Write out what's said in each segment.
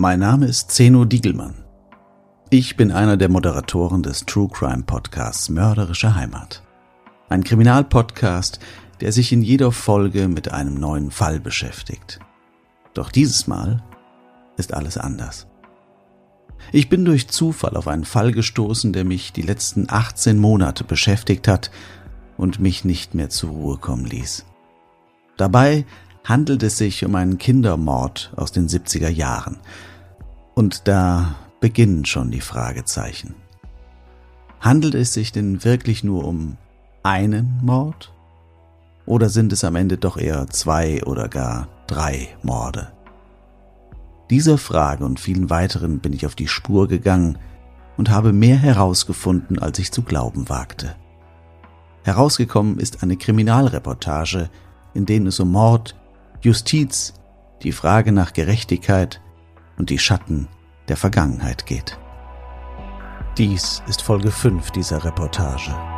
Mein Name ist Zeno Diegelmann. Ich bin einer der Moderatoren des True Crime Podcasts Mörderische Heimat. Ein Kriminalpodcast, der sich in jeder Folge mit einem neuen Fall beschäftigt. Doch dieses Mal ist alles anders. Ich bin durch Zufall auf einen Fall gestoßen, der mich die letzten 18 Monate beschäftigt hat und mich nicht mehr zur Ruhe kommen ließ. Dabei handelt es sich um einen Kindermord aus den 70er Jahren. Und da beginnen schon die Fragezeichen. Handelt es sich denn wirklich nur um einen Mord? Oder sind es am Ende doch eher zwei oder gar drei Morde? Dieser Frage und vielen weiteren bin ich auf die Spur gegangen und habe mehr herausgefunden, als ich zu glauben wagte. Herausgekommen ist eine Kriminalreportage, in denen es um Mord, Justiz, die Frage nach Gerechtigkeit und die Schatten der Vergangenheit geht. Dies ist Folge 5 dieser Reportage.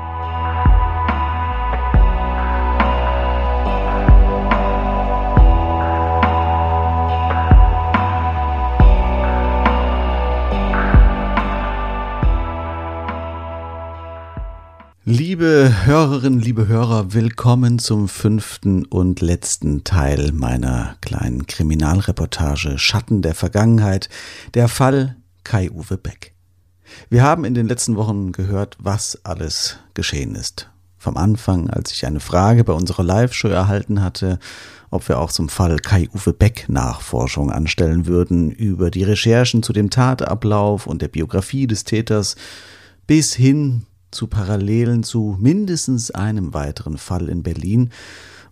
Liebe Hörerinnen, liebe Hörer, willkommen zum fünften und letzten Teil meiner kleinen Kriminalreportage Schatten der Vergangenheit, der Fall Kai-Uwe Beck. Wir haben in den letzten Wochen gehört, was alles geschehen ist. Vom Anfang, als ich eine Frage bei unserer Live-Show erhalten hatte, ob wir auch zum Fall Kai-Uwe Beck Nachforschung anstellen würden, über die Recherchen zu dem Tatablauf und der Biografie des Täters, bis hin zu Parallelen zu mindestens einem weiteren Fall in Berlin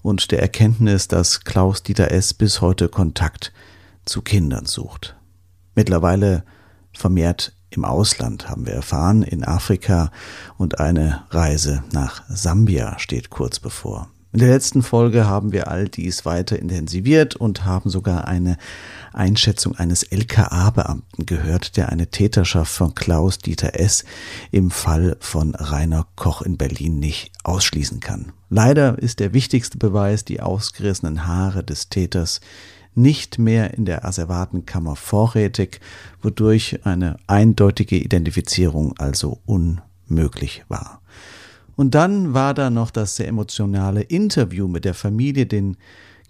und der Erkenntnis, dass Klaus-Dieter S. bis heute Kontakt zu Kindern sucht. Mittlerweile vermehrt im Ausland haben wir erfahren, in Afrika und eine Reise nach Sambia steht kurz bevor. In der letzten Folge haben wir all dies weiter intensiviert und haben sogar eine Einschätzung eines LKA-Beamten gehört, der eine Täterschaft von Klaus Dieter S. im Fall von Rainer Koch in Berlin nicht ausschließen kann. Leider ist der wichtigste Beweis die ausgerissenen Haare des Täters nicht mehr in der Asservatenkammer vorrätig, wodurch eine eindeutige Identifizierung also unmöglich war. Und dann war da noch das sehr emotionale Interview mit der Familie, den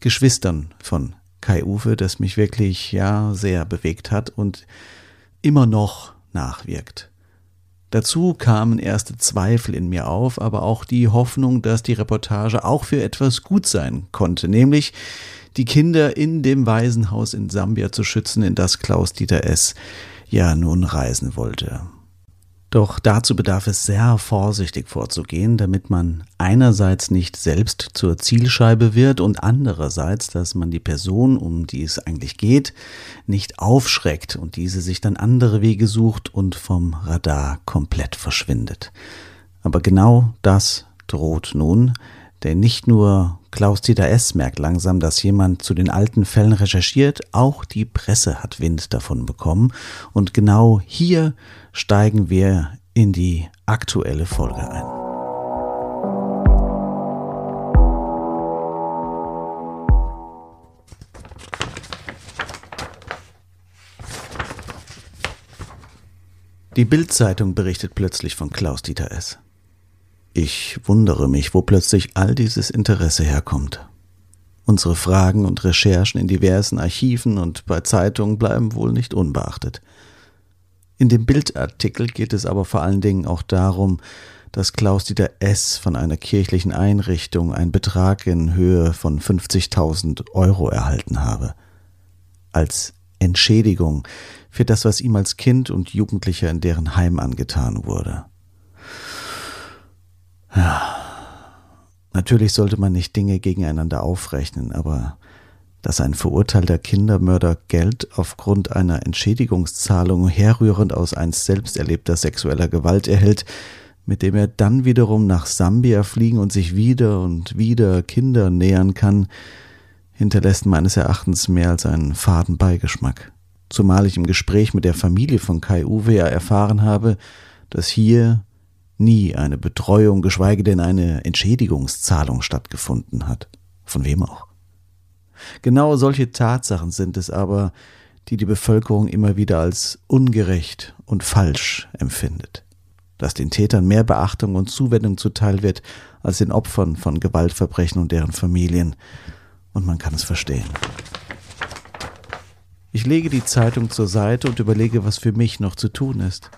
Geschwistern von Kai Uwe, das mich wirklich ja sehr bewegt hat und immer noch nachwirkt. Dazu kamen erste Zweifel in mir auf, aber auch die Hoffnung, dass die Reportage auch für etwas gut sein konnte, nämlich die Kinder in dem Waisenhaus in Sambia zu schützen, in das Klaus Dieter S. ja nun reisen wollte. Doch dazu bedarf es sehr vorsichtig vorzugehen, damit man einerseits nicht selbst zur Zielscheibe wird und andererseits, dass man die Person, um die es eigentlich geht, nicht aufschreckt und diese sich dann andere Wege sucht und vom Radar komplett verschwindet. Aber genau das droht nun, denn nicht nur Klaus-Dieter S. merkt langsam, dass jemand zu den alten Fällen recherchiert. Auch die Presse hat Wind davon bekommen. Und genau hier steigen wir in die aktuelle Folge ein. Die Bild-Zeitung berichtet plötzlich von Klaus-Dieter S. Ich wundere mich, wo plötzlich all dieses Interesse herkommt. Unsere Fragen und Recherchen in diversen Archiven und bei Zeitungen bleiben wohl nicht unbeachtet. In dem Bildartikel geht es aber vor allen Dingen auch darum, dass Klaus-Dieter S. von einer kirchlichen Einrichtung einen Betrag in Höhe von 50.000 Euro erhalten habe. Als Entschädigung für das, was ihm als Kind und Jugendlicher in deren Heim angetan wurde. Ja. Natürlich sollte man nicht Dinge gegeneinander aufrechnen, aber dass ein verurteilter Kindermörder Geld aufgrund einer Entschädigungszahlung herrührend aus einst selbst erlebter sexueller Gewalt erhält, mit dem er dann wiederum nach Sambia fliegen und sich wieder und wieder Kinder nähern kann, hinterlässt meines Erachtens mehr als einen faden Beigeschmack. Zumal ich im Gespräch mit der Familie von Kai Uwe ja erfahren habe, dass hier nie eine Betreuung, geschweige denn eine Entschädigungszahlung stattgefunden hat. Von wem auch. Genau solche Tatsachen sind es aber, die die Bevölkerung immer wieder als ungerecht und falsch empfindet dass den Tätern mehr Beachtung und Zuwendung zuteil wird als den Opfern von Gewaltverbrechen und deren Familien. Und man kann es verstehen. Ich lege die Zeitung zur Seite und überlege, was für mich noch zu tun ist.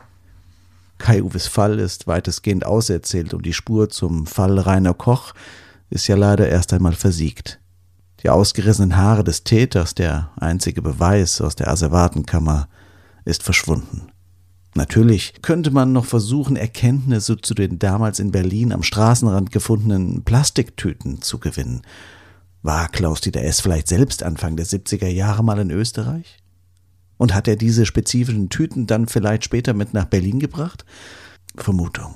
Kai-Uwes Fall ist weitestgehend auserzählt und die Spur zum Fall Rainer Koch ist ja leider erst einmal versiegt. Die ausgerissenen Haare des Täters, der einzige Beweis aus der Asservatenkammer, ist verschwunden. Natürlich könnte man noch versuchen, Erkenntnisse zu den damals in Berlin am Straßenrand gefundenen Plastiktüten zu gewinnen. War Klaus-Dieter S. vielleicht selbst Anfang der 70er Jahre mal in Österreich? Und hat er diese spezifischen Tüten dann vielleicht später mit nach Berlin gebracht? Vermutung.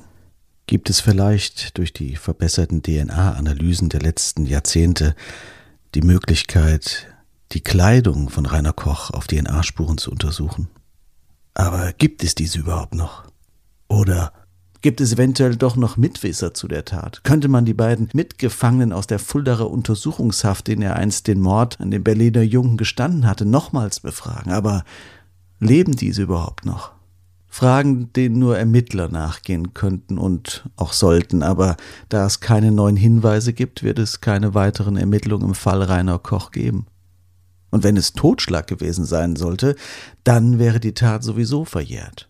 Gibt es vielleicht durch die verbesserten DNA-Analysen der letzten Jahrzehnte die Möglichkeit, die Kleidung von Rainer Koch auf DNA-Spuren zu untersuchen? Aber gibt es diese überhaupt noch? Oder gibt es eventuell doch noch Mitwisser zu der Tat? Könnte man die beiden Mitgefangenen aus der Fuldaer Untersuchungshaft, in er einst den Mord an dem Berliner Jungen gestanden hatte, nochmals befragen? Aber leben diese überhaupt noch? Fragen, denen nur Ermittler nachgehen könnten und auch sollten, aber da es keine neuen Hinweise gibt, wird es keine weiteren Ermittlungen im Fall Rainer Koch geben. Und wenn es Totschlag gewesen sein sollte, dann wäre die Tat sowieso verjährt.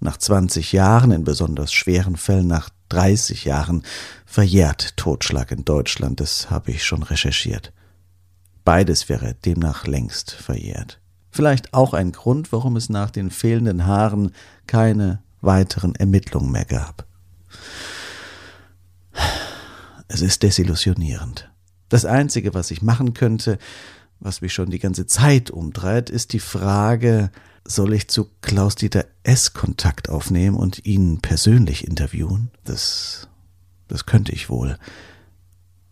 Nach 20 Jahren, in besonders schweren Fällen nach 30 Jahren, verjährt Totschlag in Deutschland, das habe ich schon recherchiert. Beides wäre demnach längst verjährt. Vielleicht auch ein Grund, warum es nach den fehlenden Haaren keine weiteren Ermittlungen mehr gab. Es ist desillusionierend. Das Einzige, was ich machen könnte, was mich schon die ganze Zeit umtreibt, ist die Frage, soll ich zu Klaus-Dieter S. Kontakt aufnehmen und ihn persönlich interviewen? Das, das könnte ich wohl.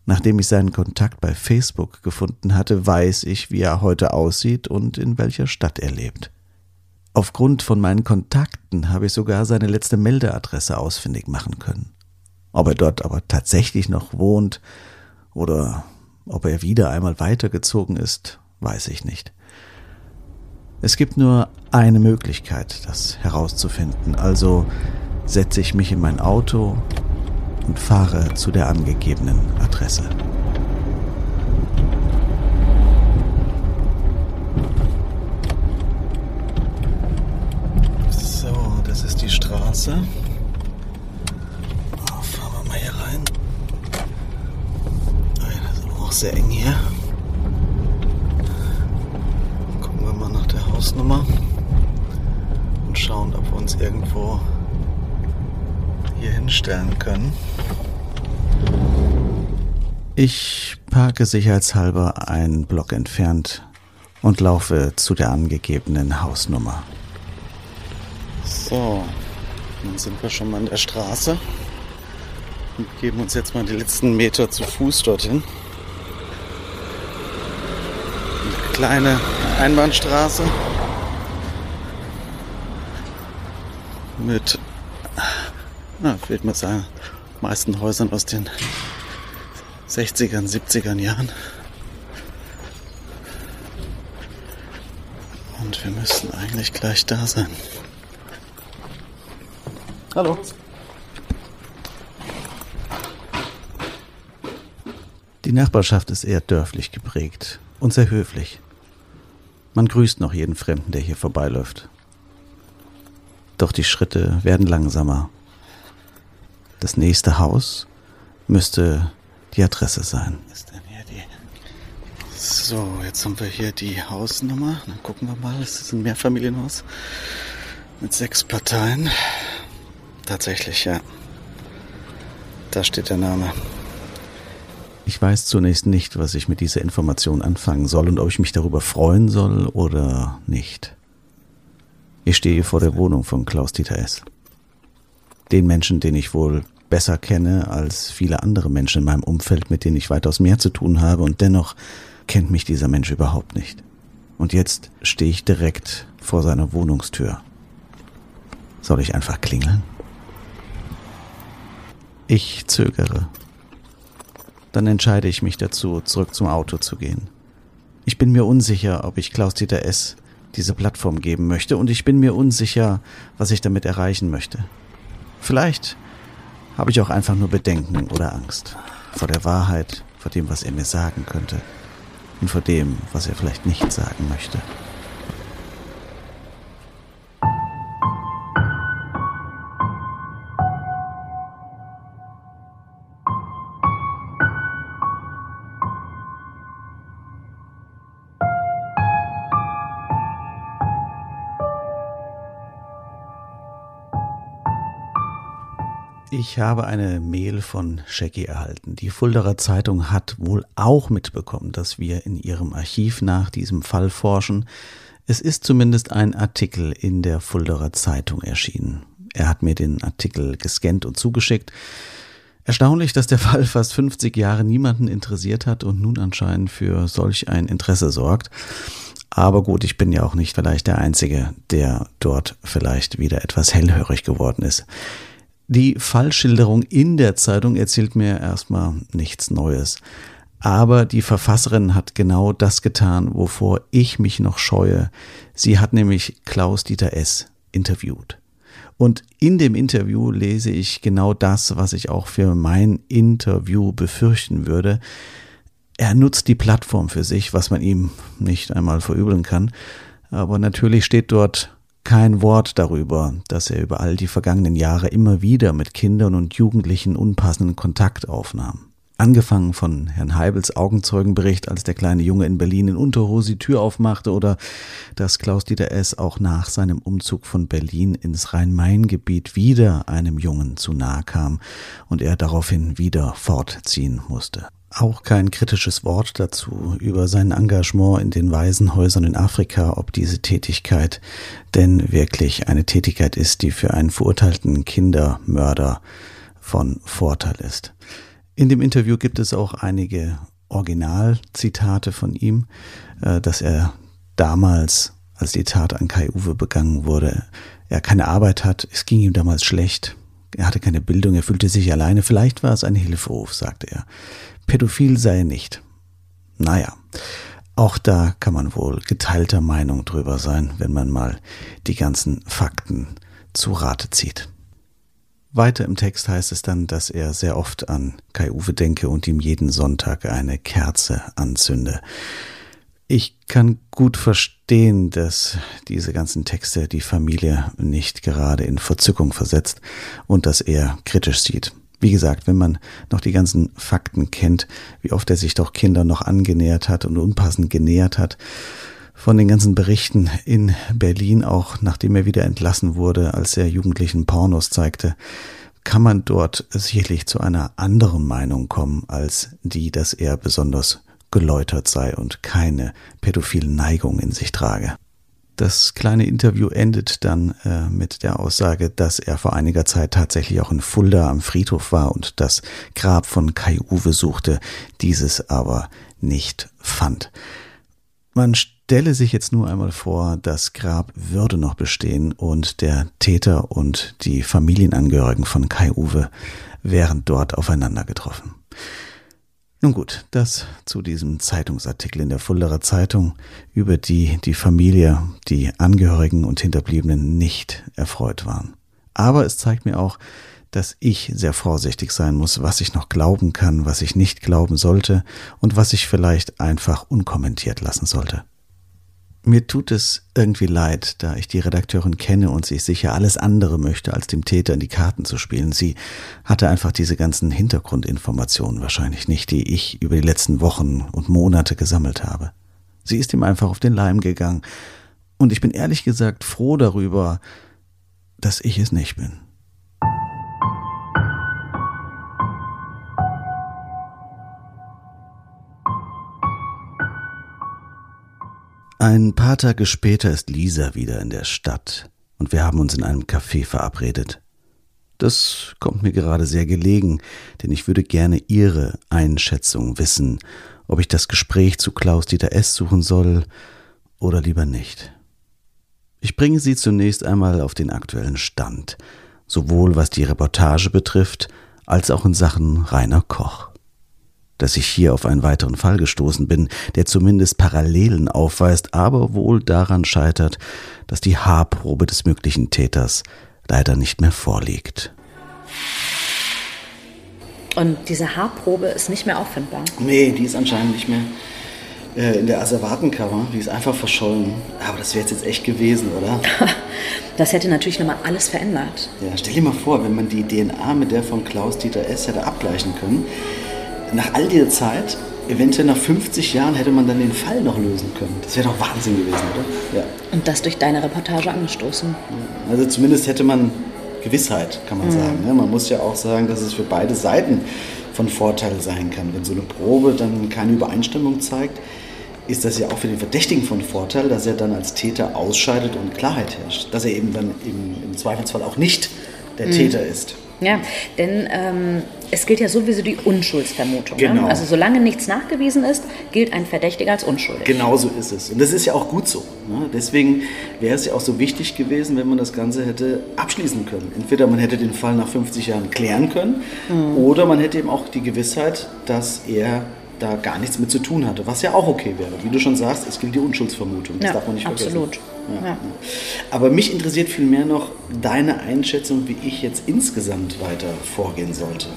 Nachdem ich seinen Kontakt bei Facebook gefunden hatte, weiß ich, wie er heute aussieht und in welcher Stadt er lebt. Aufgrund von meinen Kontakten habe ich sogar seine letzte Meldeadresse ausfindig machen können. Ob er dort aber tatsächlich noch wohnt oder ob er wieder einmal weitergezogen ist, weiß ich nicht. Es gibt nur eine Möglichkeit, das herauszufinden, also setze ich mich in mein Auto und fahre zu der angegebenen Adresse. So, das ist die Straße. Sehr eng hier. Gucken wir mal nach der Hausnummer und schauen, ob wir uns irgendwo hier hinstellen können. Ich parke sicherheitshalber einen Block entfernt und laufe zu der angegebenen Hausnummer. So, dann sind wir schon mal an der Straße und geben uns jetzt mal die letzten Meter zu Fuß dorthin. Kleine Einbahnstraße mit, na, fehlt mir sagen, meisten Häusern aus den 60ern, 70ern Jahren. Und wir müssten eigentlich gleich da sein. Hallo. Die Nachbarschaft ist eher dörflich geprägt und sehr höflich. Man grüßt noch jeden Fremden, der hier vorbeiläuft. Doch die Schritte werden langsamer. Das nächste Haus müsste die Adresse sein. So, jetzt haben wir hier die Hausnummer. Dann gucken wir mal. Es ist ein Mehrfamilienhaus mit sechs Parteien. Tatsächlich, ja. Da steht der Name. Ich weiß zunächst nicht, was ich mit dieser Information anfangen soll und ob ich mich darüber freuen soll oder nicht. Ich stehe vor der Wohnung von Klaus-Dieter S. Den Menschen, den ich wohl besser kenne als viele andere Menschen in meinem Umfeld, mit denen ich weitaus mehr zu tun habe, und dennoch kennt mich dieser Mensch überhaupt nicht. Und jetzt stehe ich direkt vor seiner Wohnungstür. Soll ich einfach klingeln? Ich zögere. Dann entscheide ich mich dazu, zurück zum Auto zu gehen. Ich bin mir unsicher, ob ich Klaus-Dieter S. diese Plattform geben möchte und ich bin mir unsicher, was ich damit erreichen möchte. Vielleicht habe ich auch einfach nur Bedenken oder Angst vor der Wahrheit, vor dem, was er mir sagen könnte und vor dem, was er vielleicht nicht sagen möchte. Ich habe eine Mail von Shaggy erhalten. Die Fulderer Zeitung hat wohl auch mitbekommen, dass wir in ihrem Archiv nach diesem Fall forschen. Es ist zumindest ein Artikel in der Fulderer Zeitung erschienen. Er hat mir den Artikel gescannt und zugeschickt. Erstaunlich, dass der Fall fast 50 Jahre niemanden interessiert hat und nun anscheinend für solch ein Interesse sorgt. Aber gut, ich bin ja auch nicht vielleicht der Einzige, der dort vielleicht wieder etwas hellhörig geworden ist. Die Fallschilderung in der Zeitung erzählt mir erstmal nichts Neues. Aber die Verfasserin hat genau das getan, wovor ich mich noch scheue. Sie hat nämlich Klaus Dieter S. interviewt. Und in dem Interview lese ich genau das, was ich auch für mein Interview befürchten würde. Er nutzt die Plattform für sich, was man ihm nicht einmal verübeln kann. Aber natürlich steht dort kein Wort darüber, dass er über all die vergangenen Jahre immer wieder mit Kindern und Jugendlichen unpassenden Kontakt aufnahm. Angefangen von Herrn Heibels Augenzeugenbericht, als der kleine Junge in Berlin in Unterhose die Tür aufmachte, oder dass Klaus-Dieter S. auch nach seinem Umzug von Berlin ins Rhein-Main-Gebiet wieder einem Jungen zu nahe kam und er daraufhin wieder fortziehen musste auch kein kritisches Wort dazu über sein Engagement in den Waisenhäusern in Afrika, ob diese Tätigkeit denn wirklich eine Tätigkeit ist, die für einen verurteilten Kindermörder von Vorteil ist. In dem Interview gibt es auch einige Originalzitate von ihm, äh, dass er damals, als die Tat an Kai Uwe begangen wurde, er keine Arbeit hat, es ging ihm damals schlecht, er hatte keine Bildung, er fühlte sich alleine, vielleicht war es ein Hilferuf, sagte er pädophil sei er nicht. Naja, auch da kann man wohl geteilter Meinung drüber sein, wenn man mal die ganzen Fakten zu Rate zieht. Weiter im Text heißt es dann, dass er sehr oft an Kai-Uwe denke und ihm jeden Sonntag eine Kerze anzünde. Ich kann gut verstehen, dass diese ganzen Texte die Familie nicht gerade in Verzückung versetzt und dass er kritisch sieht. Wie gesagt, wenn man noch die ganzen Fakten kennt, wie oft er sich doch Kinder noch angenähert hat und unpassend genähert hat, von den ganzen Berichten in Berlin, auch nachdem er wieder entlassen wurde, als er Jugendlichen Pornos zeigte, kann man dort sicherlich zu einer anderen Meinung kommen, als die, dass er besonders geläutert sei und keine pädophilen Neigungen in sich trage. Das kleine Interview endet dann äh, mit der Aussage, dass er vor einiger Zeit tatsächlich auch in Fulda am Friedhof war und das Grab von Kai Uwe suchte, dieses aber nicht fand. Man stelle sich jetzt nur einmal vor, das Grab würde noch bestehen und der Täter und die Familienangehörigen von Kai Uwe wären dort aufeinander getroffen. Nun gut, das zu diesem Zeitungsartikel in der Fulderer Zeitung, über die die Familie, die Angehörigen und Hinterbliebenen nicht erfreut waren. Aber es zeigt mir auch, dass ich sehr vorsichtig sein muss, was ich noch glauben kann, was ich nicht glauben sollte und was ich vielleicht einfach unkommentiert lassen sollte. Mir tut es irgendwie leid, da ich die Redakteurin kenne und sie sicher alles andere möchte, als dem Täter in die Karten zu spielen. Sie hatte einfach diese ganzen Hintergrundinformationen wahrscheinlich nicht, die ich über die letzten Wochen und Monate gesammelt habe. Sie ist ihm einfach auf den Leim gegangen. Und ich bin ehrlich gesagt froh darüber, dass ich es nicht bin. Ein paar Tage später ist Lisa wieder in der Stadt und wir haben uns in einem Café verabredet. Das kommt mir gerade sehr gelegen, denn ich würde gerne Ihre Einschätzung wissen, ob ich das Gespräch zu Klaus-Dieter S. suchen soll oder lieber nicht. Ich bringe Sie zunächst einmal auf den aktuellen Stand, sowohl was die Reportage betrifft, als auch in Sachen Rainer Koch dass ich hier auf einen weiteren Fall gestoßen bin, der zumindest Parallelen aufweist, aber wohl daran scheitert, dass die Haarprobe des möglichen Täters leider nicht mehr vorliegt. Und diese Haarprobe ist nicht mehr auffindbar? Nee, die ist anscheinend nicht mehr äh, in der Asservatenkammer. Die ist einfach verschollen. Aber das wäre jetzt echt gewesen, oder? das hätte natürlich nochmal alles verändert. Ja, stell dir mal vor, wenn man die DNA mit der von Klaus-Dieter S. hätte abgleichen können nach all dieser Zeit, eventuell nach 50 Jahren, hätte man dann den Fall noch lösen können. Das wäre doch Wahnsinn gewesen, oder? Ja. Und das durch deine Reportage angestoßen. Also zumindest hätte man Gewissheit, kann man mhm. sagen. Ne? Man muss ja auch sagen, dass es für beide Seiten von Vorteil sein kann. Wenn so eine Probe dann keine Übereinstimmung zeigt, ist das ja auch für den Verdächtigen von Vorteil, dass er dann als Täter ausscheidet und Klarheit herrscht. Dass er eben dann im, im Zweifelsfall auch nicht der mhm. Täter ist. Ja, denn ähm, es gilt ja sowieso die Unschuldsvermutung. Genau. Ne? Also solange nichts nachgewiesen ist, gilt ein Verdächtiger als unschuldig. Genau so ist es. Und das ist ja auch gut so. Ne? Deswegen wäre es ja auch so wichtig gewesen, wenn man das Ganze hätte abschließen können. Entweder man hätte den Fall nach 50 Jahren klären können mhm. oder man hätte eben auch die Gewissheit, dass er da gar nichts mit zu tun hatte, was ja auch okay wäre. Wie du schon sagst, es gilt die Unschuldsvermutung. Das ja, darf man nicht vergessen. Absolut. Ja. Aber mich interessiert vielmehr noch deine Einschätzung, wie ich jetzt insgesamt weiter vorgehen sollte.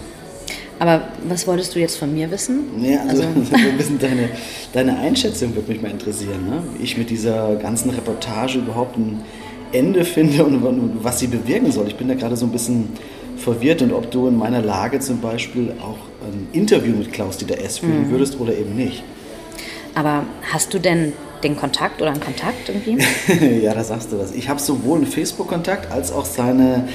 Aber was wolltest du jetzt von mir wissen? Ja, also, also ein bisschen deine, deine Einschätzung würde mich mal interessieren, ne? wie ich mit dieser ganzen Reportage überhaupt ein Ende finde und, und was sie bewirken soll. Ich bin da gerade so ein bisschen verwirrt und ob du in meiner Lage zum Beispiel auch ein Interview mit Klaus-Dieter S. führen mhm. würdest oder eben nicht. Aber hast du denn den Kontakt oder einen Kontakt irgendwie? ja, da sagst du was. Ich habe sowohl einen Facebook-Kontakt als auch seine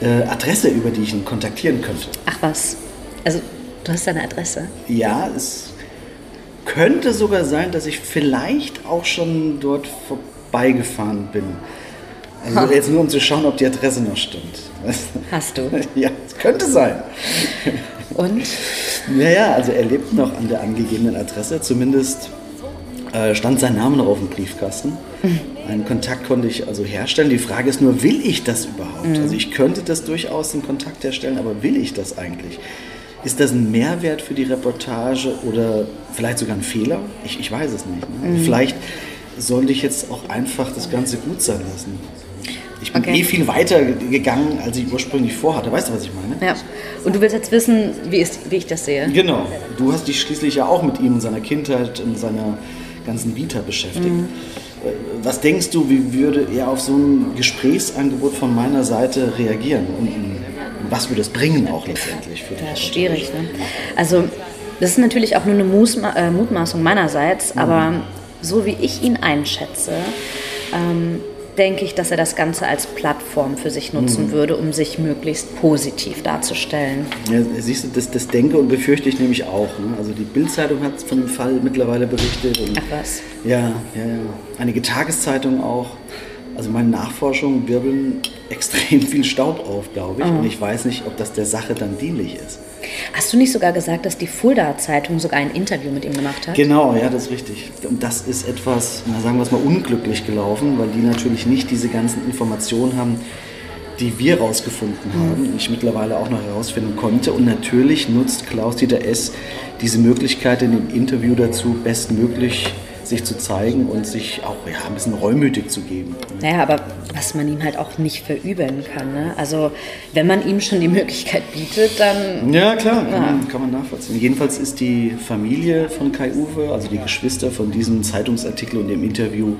äh, Adresse, über die ich ihn kontaktieren könnte. Ach was. Also, du hast seine Adresse? Ja, es könnte sogar sein, dass ich vielleicht auch schon dort vorbeigefahren bin. Also jetzt nur um zu schauen, ob die Adresse noch stimmt. Hast du? Ja, es könnte sein. Und? Naja, also er lebt noch an der angegebenen Adresse. Zumindest äh, stand sein Name noch auf dem Briefkasten. Mhm. Einen Kontakt konnte ich also herstellen. Die Frage ist nur, will ich das überhaupt? Mhm. Also ich könnte das durchaus den Kontakt herstellen, aber will ich das eigentlich? Ist das ein Mehrwert für die Reportage oder vielleicht sogar ein Fehler? Ich, ich weiß es nicht. Ne? Mhm. Vielleicht sollte ich jetzt auch einfach das Ganze gut sein lassen. Ich bin okay. eh viel weiter gegangen, als ich ursprünglich vorhatte. Weißt du, was ich meine? Ja. Und du willst jetzt wissen, wie, ist, wie ich das sehe? Genau. Du hast dich schließlich ja auch mit ihm in seiner Kindheit, in seiner ganzen Vita beschäftigt. Mhm. Äh, was denkst du, wie würde er auf so ein Gesprächsangebot von meiner Seite reagieren? Und was würde es bringen auch letztendlich für dich? Das ist schwierig. Ne? Also das ist natürlich auch nur eine äh, Mutmaßung meinerseits, mhm. aber so wie ich ihn einschätze, ähm, denke ich, dass er das Ganze als Plattform für sich nutzen mhm. würde, um sich möglichst positiv darzustellen. Ja, siehst du, das, das denke und befürchte ich nämlich auch. Ne? Also die Bildzeitung hat von dem Fall mittlerweile berichtet. Ach was? Ja, ja, ja. Einige Tageszeitungen auch. Also meine Nachforschungen wirbeln extrem viel Staub auf, glaube ich. Oh. Und ich weiß nicht, ob das der Sache dann dienlich ist. Hast du nicht sogar gesagt, dass die Fulda-Zeitung sogar ein Interview mit ihm gemacht hat? Genau, ja, das ist richtig. Und das ist etwas, na, sagen wir es mal, unglücklich gelaufen, weil die natürlich nicht diese ganzen Informationen haben, die wir herausgefunden mhm. haben, ich mittlerweile auch noch herausfinden konnte. Und natürlich nutzt Klaus-Dieter S. diese Möglichkeit in dem Interview dazu, bestmöglich sich zu zeigen und sich auch ja, ein bisschen reumütig zu geben. Naja, aber was man ihm halt auch nicht verübeln kann. Ne? Also wenn man ihm schon die Möglichkeit bietet, dann... Ja, klar, kann, Man, kann man nachvollziehen. Jedenfalls ist die Familie von Kai-Uwe, also die Geschwister von diesem Zeitungsartikel und dem Interview,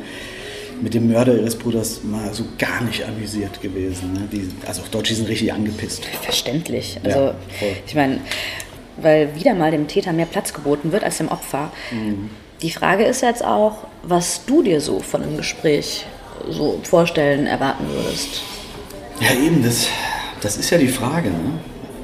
mit dem Mörder ihres Bruders mal so gar nicht amüsiert gewesen. Ne? Die, also auf Deutsch, die sind richtig angepisst. Verständlich. Also ja, ich meine, weil wieder mal dem Täter mehr Platz geboten wird als dem Opfer. Mhm. Die Frage ist jetzt auch, was du dir so von einem Gespräch so vorstellen, erwarten würdest. Ja, eben, das, das ist ja die Frage. Ne?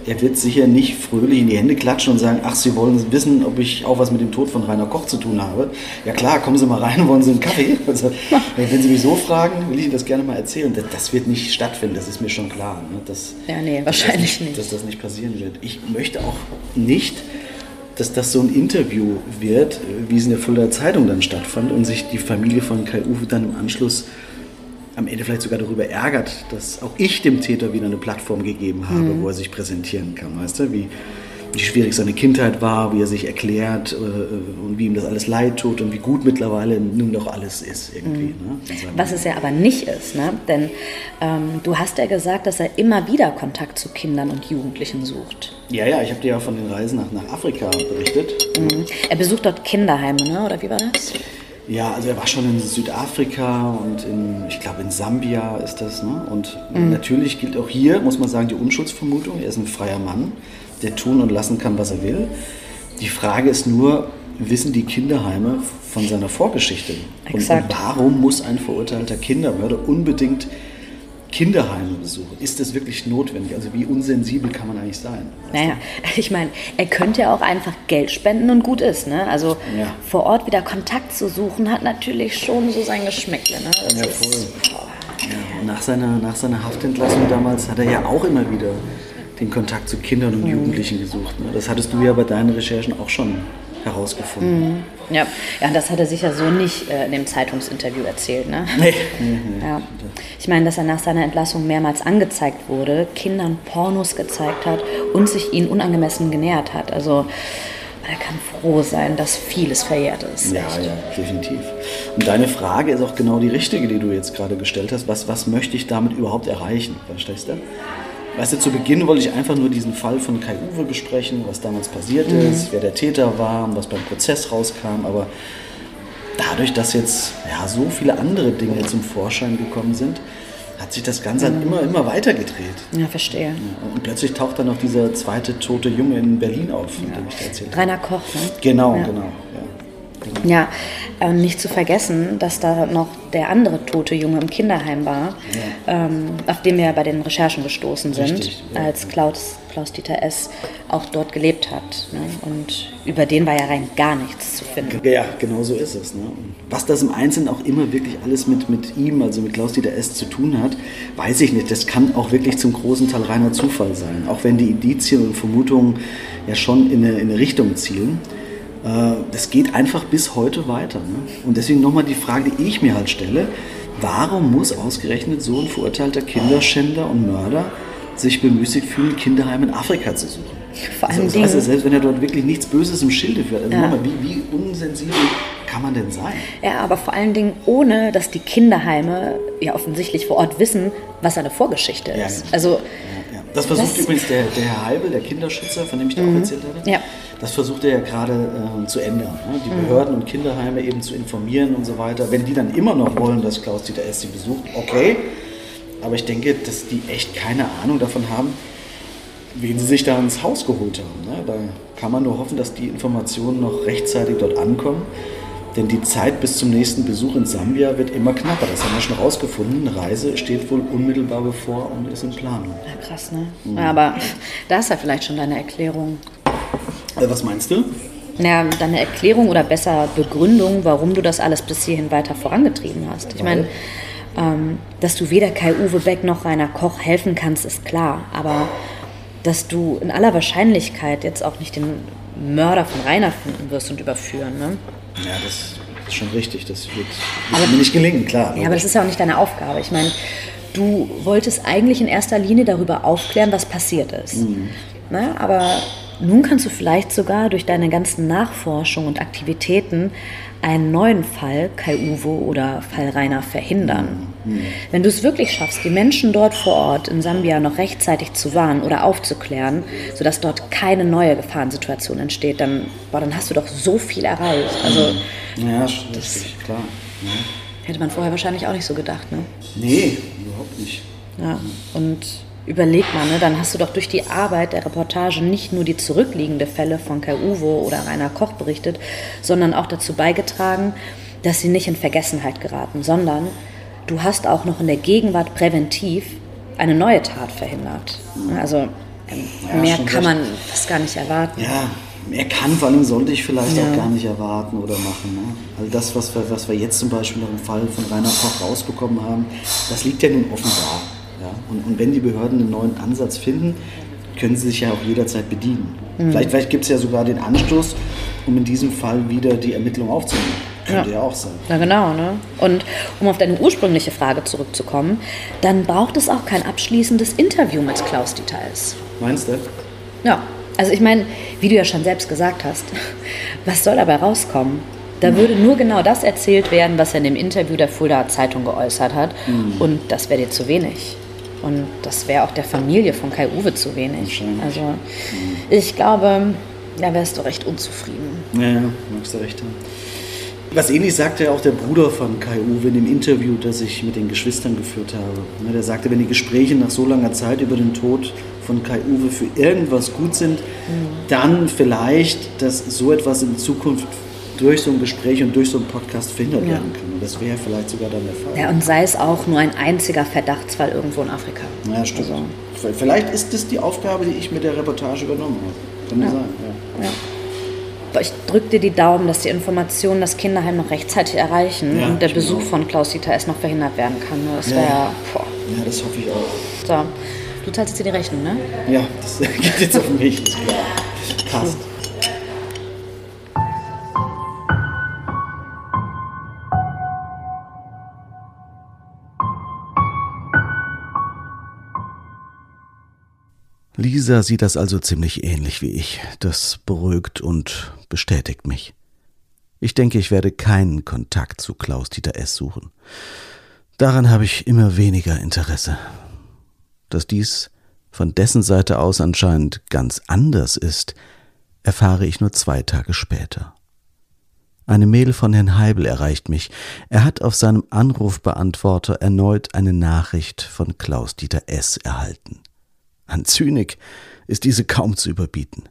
er wird sicher nicht fröhlich in die Hände klatschen und sagen, ach, Sie wollen wissen, ob ich auch was mit dem Tod von Rainer Koch zu tun habe. Ja klar, kommen Sie mal rein, wollen Sie einen Kaffee? Also, wenn Sie mich so fragen, will ich Ihnen das gerne mal erzählen. Das, das wird nicht stattfinden, das ist mir schon klar. Ne? Dass, ja, nee, wahrscheinlich dass nicht, Dass das nicht passieren wird. Ich möchte auch nicht, dass das so ein Interview wird, wie es in der Fulda Zeitung dann stattfand und sich die Familie von Kai Uwe dann im Anschluss am Ende vielleicht sogar darüber ärgert, dass auch ich dem Täter wieder eine Plattform gegeben habe, mhm. wo er sich präsentieren kann. Weißt du, wie, wie schwierig seine Kindheit war, wie er sich erklärt äh, und wie ihm das alles leid tut und wie gut mittlerweile nun doch alles ist irgendwie. Mhm. Ne? Was es ja aber nicht ist, ne? denn ähm, du hast ja gesagt, dass er immer wieder Kontakt zu Kindern und Jugendlichen sucht. Ja, ja, ich habe dir ja von den Reisen nach, nach Afrika berichtet. Mhm. Er besucht dort Kinderheime, ne? oder wie war das? Ja, also er war schon in Südafrika und in, ich glaube in Sambia ist das. Ne? Und mhm. natürlich gilt auch hier, muss man sagen, die Unschuldsvermutung. Er ist ein freier Mann, der tun und lassen kann, was er will. Die Frage ist nur, wissen die Kinderheime von seiner Vorgeschichte? Und, und warum muss ein verurteilter Kindermörder unbedingt Kinderheime besuchen. Ist das wirklich notwendig? Also wie unsensibel kann man eigentlich sein? Naja, ich meine, er könnte ja auch einfach Geld spenden und gut ist. Ne? Also ja. vor Ort wieder Kontakt zu suchen, hat natürlich schon so sein Geschmäckle. Ne? ja, voll. Ist, ja, nach, seiner, nach seiner Haftentlassung damals hat er ja auch immer wieder den Kontakt zu Kindern und mhm. Jugendlichen gesucht. Ne? Das hattest du ja bei deinen Recherchen auch schon herausgefunden. Mhm. Ja. ja, das hat er sicher so nicht äh, in dem Zeitungsinterview erzählt. Ne? Nee. Mhm. Ja. Ich meine, dass er nach seiner Entlassung mehrmals angezeigt wurde, Kindern Pornos gezeigt hat und sich ihnen unangemessen genähert hat. Also er kann froh sein, dass vieles verjährt ist. Ja, echt. ja, definitiv. Und deine Frage ist auch genau die richtige, die du jetzt gerade gestellt hast. Was, was möchte ich damit überhaupt erreichen? Verstehst du? Weißt du, zu Beginn wollte ich einfach nur diesen Fall von Kai Uwe besprechen, was damals passiert mhm. ist, wer der Täter war und was beim Prozess rauskam. Aber dadurch, dass jetzt ja, so viele andere Dinge zum Vorschein gekommen sind, hat sich das Ganze mhm. halt immer, immer weiter gedreht. Ja, verstehe. Ja, und plötzlich taucht dann noch dieser zweite tote Junge in Berlin auf, von ja. dem ich dir erzählt habe. Rainer Koch, ne? Genau, ja. genau. Ja, äh, nicht zu vergessen, dass da noch der andere tote Junge im Kinderheim war, ja. ähm, auf den wir bei den Recherchen gestoßen sind, Richtig, ja. als Klaus, Klaus-Dieter S. auch dort gelebt hat. Ne? Und über den war ja rein gar nichts zu finden. Ja, genau so ist es. Ne? Was das im Einzelnen auch immer wirklich alles mit, mit ihm, also mit Klaus-Dieter S. zu tun hat, weiß ich nicht. Das kann auch wirklich zum großen Teil reiner Zufall sein. Auch wenn die Indizien und Vermutungen ja schon in eine, in eine Richtung zielen. Äh, das geht einfach bis heute weiter. Ne? Und deswegen nochmal die Frage, die ich mir halt stelle, warum muss ausgerechnet so ein verurteilter Kinderschänder und Mörder sich bemüßigt fühlen, Kinderheime in Afrika zu suchen? Vor allem also, heißt, selbst wenn er dort wirklich nichts Böses im Schilde führt, also ja. mal, wie, wie unsensibel kann man denn sein? Ja, aber vor allen Dingen ohne, dass die Kinderheime ja offensichtlich vor Ort wissen, was seine Vorgeschichte ist. Ja. Also ja, das versucht das übrigens der, der Herr Heibel, der Kinderschützer, von dem ich dir mhm. auch erzählt hatte. Ja. Das versucht er ja gerade äh, zu ändern. Ne? Die mhm. Behörden und Kinderheime eben zu informieren und so weiter. Wenn die dann immer noch wollen, dass Klaus-Dieter S. sie besucht, okay. Aber ich denke, dass die echt keine Ahnung davon haben, wen sie sich da ins Haus geholt haben. Ne? Da kann man nur hoffen, dass die Informationen noch rechtzeitig dort ankommen. Denn die Zeit bis zum nächsten Besuch in Sambia wird immer knapper. Das haben wir schon rausgefunden. Eine Reise steht wohl unmittelbar bevor und ist in Planung. Ja, krass, ne? Mhm. Aber da ist ja vielleicht schon deine Erklärung. Äh, was meinst du? Ja, deine Erklärung oder besser Begründung, warum du das alles bis hierhin weiter vorangetrieben hast. Ich meine, ähm, dass du weder Kai-Uwe Beck noch Rainer Koch helfen kannst, ist klar. Aber dass du in aller Wahrscheinlichkeit jetzt auch nicht den Mörder von Rainer finden wirst und überführen, ne? Ja, das ist schon richtig. Das wird, wird mir nicht gelingen, klar. Ja, aber das ist ja auch nicht deine Aufgabe. Ich meine, du wolltest eigentlich in erster Linie darüber aufklären, was passiert ist. Mhm. Ne? Aber nun kannst du vielleicht sogar durch deine ganzen Nachforschungen und Aktivitäten einen neuen Fall, Kai Uwe oder Fall Rainer, verhindern. Mhm. Wenn du es wirklich schaffst, die Menschen dort vor Ort in Sambia noch rechtzeitig zu warnen oder aufzuklären, sodass dort keine neue Gefahrensituation entsteht, dann, boah, dann hast du doch so viel erreicht. Also, ja, das ist klar. Ja. Hätte man vorher wahrscheinlich auch nicht so gedacht, ne? Nee, überhaupt nicht. Ja, und überleg mal, ne, dann hast du doch durch die Arbeit der Reportage nicht nur die zurückliegende Fälle von Kai Uwe oder Rainer Koch berichtet, sondern auch dazu beigetragen, dass sie nicht in Vergessenheit geraten, sondern du hast auch noch in der Gegenwart präventiv eine neue Tat verhindert. Also ähm, ja, mehr kann recht. man fast gar nicht erwarten. Ja, mehr kann, vor allem sollte ich vielleicht ja. auch gar nicht erwarten oder machen. Ne? Also das, was wir, was wir jetzt zum Beispiel noch im Fall von Rainer Koch rausbekommen haben, das liegt ja nun offen da. Ja? Und, und wenn die Behörden einen neuen Ansatz finden, können sie sich ja auch jederzeit bedienen. Mhm. Vielleicht, vielleicht gibt es ja sogar den Anstoß, um in diesem Fall wieder die Ermittlung aufzunehmen. Könnte ja. ja auch sein. Ja, genau. Ne? Und um auf deine ursprüngliche Frage zurückzukommen, dann braucht es auch kein abschließendes Interview mit Klaus Details. Meinst du? Ja. Also ich meine, wie du ja schon selbst gesagt hast, was soll dabei rauskommen? Da mhm. würde nur genau das erzählt werden, was er in dem Interview der Fulda Zeitung geäußert hat. Mhm. Und das wäre dir zu wenig. Und das wäre auch der Familie von Kai Uwe zu wenig. Also mhm. ich glaube, da wärst du recht unzufrieden. Ja, ja, magst du recht haben. Was ähnlich sagte ja auch der Bruder von Kai Uwe in dem Interview, das ich mit den Geschwistern geführt habe. Ne, der sagte, wenn die Gespräche nach so langer Zeit über den Tod von Kai Uwe für irgendwas gut sind, mhm. dann vielleicht, dass so etwas in Zukunft durch so ein Gespräch und durch so einen Podcast verhindert ja. werden kann. Und das wäre vielleicht sogar dann der Fall. Ja, und sei es auch nur ein einziger Verdachtsfall irgendwo in Afrika. Ja, stimmt. Also. Vielleicht ist das die Aufgabe, die ich mit der Reportage übernommen habe. Kann ja. sein. Ja. ja. Ich drücke dir die Daumen, dass die Informationen das Kinderheim noch rechtzeitig erreichen ja, und der Besuch von Klaus Dieter erst noch verhindert werden kann. Das wäre. Ja. ja, das hoffe ich auch. So. Du zahlst hier die Rechnung, ne? Ja, das geht jetzt auf mich, ist klar. Passt. Lisa sieht das also ziemlich ähnlich wie ich. Das beruhigt und bestätigt mich. Ich denke, ich werde keinen Kontakt zu Klaus-Dieter S. suchen. Daran habe ich immer weniger Interesse. Dass dies von dessen Seite aus anscheinend ganz anders ist, erfahre ich nur zwei Tage später. Eine Mail von Herrn Heibel erreicht mich. Er hat auf seinem Anrufbeantworter erneut eine Nachricht von Klaus-Dieter S. erhalten. An Zynik ist diese kaum zu überbieten.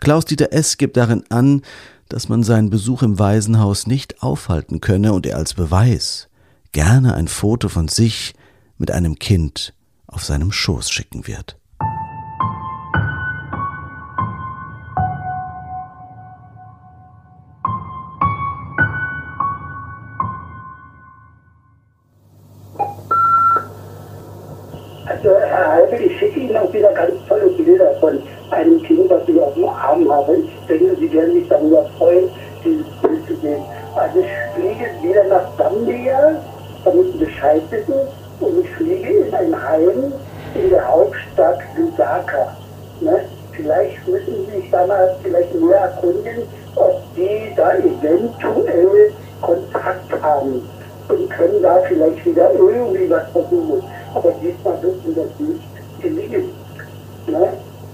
Klaus-Dieter S. gibt darin an, dass man seinen Besuch im Waisenhaus nicht aufhalten könne und er als Beweis gerne ein Foto von sich mit einem Kind auf seinem Schoß schicken wird. Auch wieder ganz tolle Bilder von einem Kind, das ich auf dem Arm habe. Ich denke, Sie werden sich darüber freuen, dieses Bild zu sehen. Also ich fliege wieder nach Sambia, damit Sie Bescheid wissen, und ich fliege in ein Heim in der Hauptstadt Lusaka. Ne? Vielleicht müssen Sie sich da mal vielleicht mehr erkundigen, ob die da eventuell Kontakt haben und können da vielleicht wieder irgendwie was versuchen aber diesmal wird mir das nicht gelingen. Ne?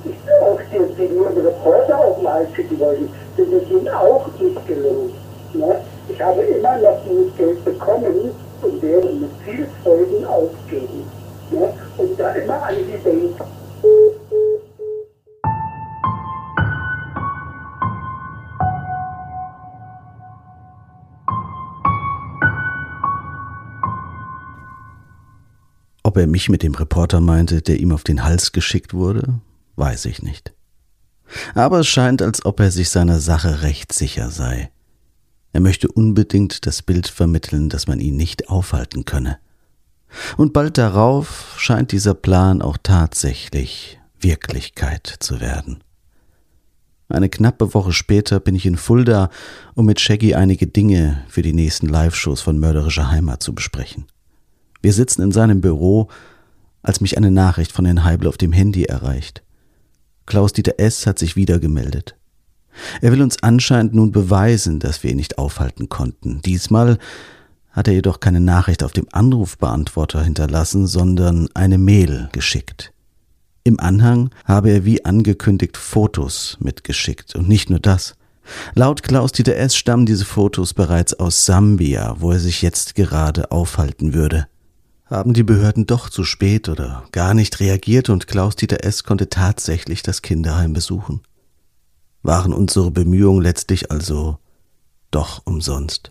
Ich auch die, die nur Reporter auf den Hals schicken wollten, das ist ihnen auch nicht gelungen. Ne? Ich habe immer noch dieses Geld bekommen und werde mit viel Freuden ausgeben. Ne? Und da immer an sie denken. Ob er mich mit dem Reporter meinte, der ihm auf den Hals geschickt wurde, weiß ich nicht. Aber es scheint, als ob er sich seiner Sache recht sicher sei. Er möchte unbedingt das Bild vermitteln, dass man ihn nicht aufhalten könne. Und bald darauf scheint dieser Plan auch tatsächlich Wirklichkeit zu werden. Eine knappe Woche später bin ich in Fulda, um mit Shaggy einige Dinge für die nächsten Live-Shows von Mörderischer Heimat zu besprechen. Wir sitzen in seinem Büro, als mich eine Nachricht von Herrn Heibel auf dem Handy erreicht. Klaus-Dieter S. hat sich wieder gemeldet. Er will uns anscheinend nun beweisen, dass wir ihn nicht aufhalten konnten. Diesmal hat er jedoch keine Nachricht auf dem Anrufbeantworter hinterlassen, sondern eine Mail geschickt. Im Anhang habe er wie angekündigt Fotos mitgeschickt und nicht nur das. Laut Klaus-Dieter S. stammen diese Fotos bereits aus Sambia, wo er sich jetzt gerade aufhalten würde. Haben die Behörden doch zu spät oder gar nicht reagiert und Klaus-Dieter S. konnte tatsächlich das Kinderheim besuchen? Waren unsere Bemühungen letztlich also doch umsonst?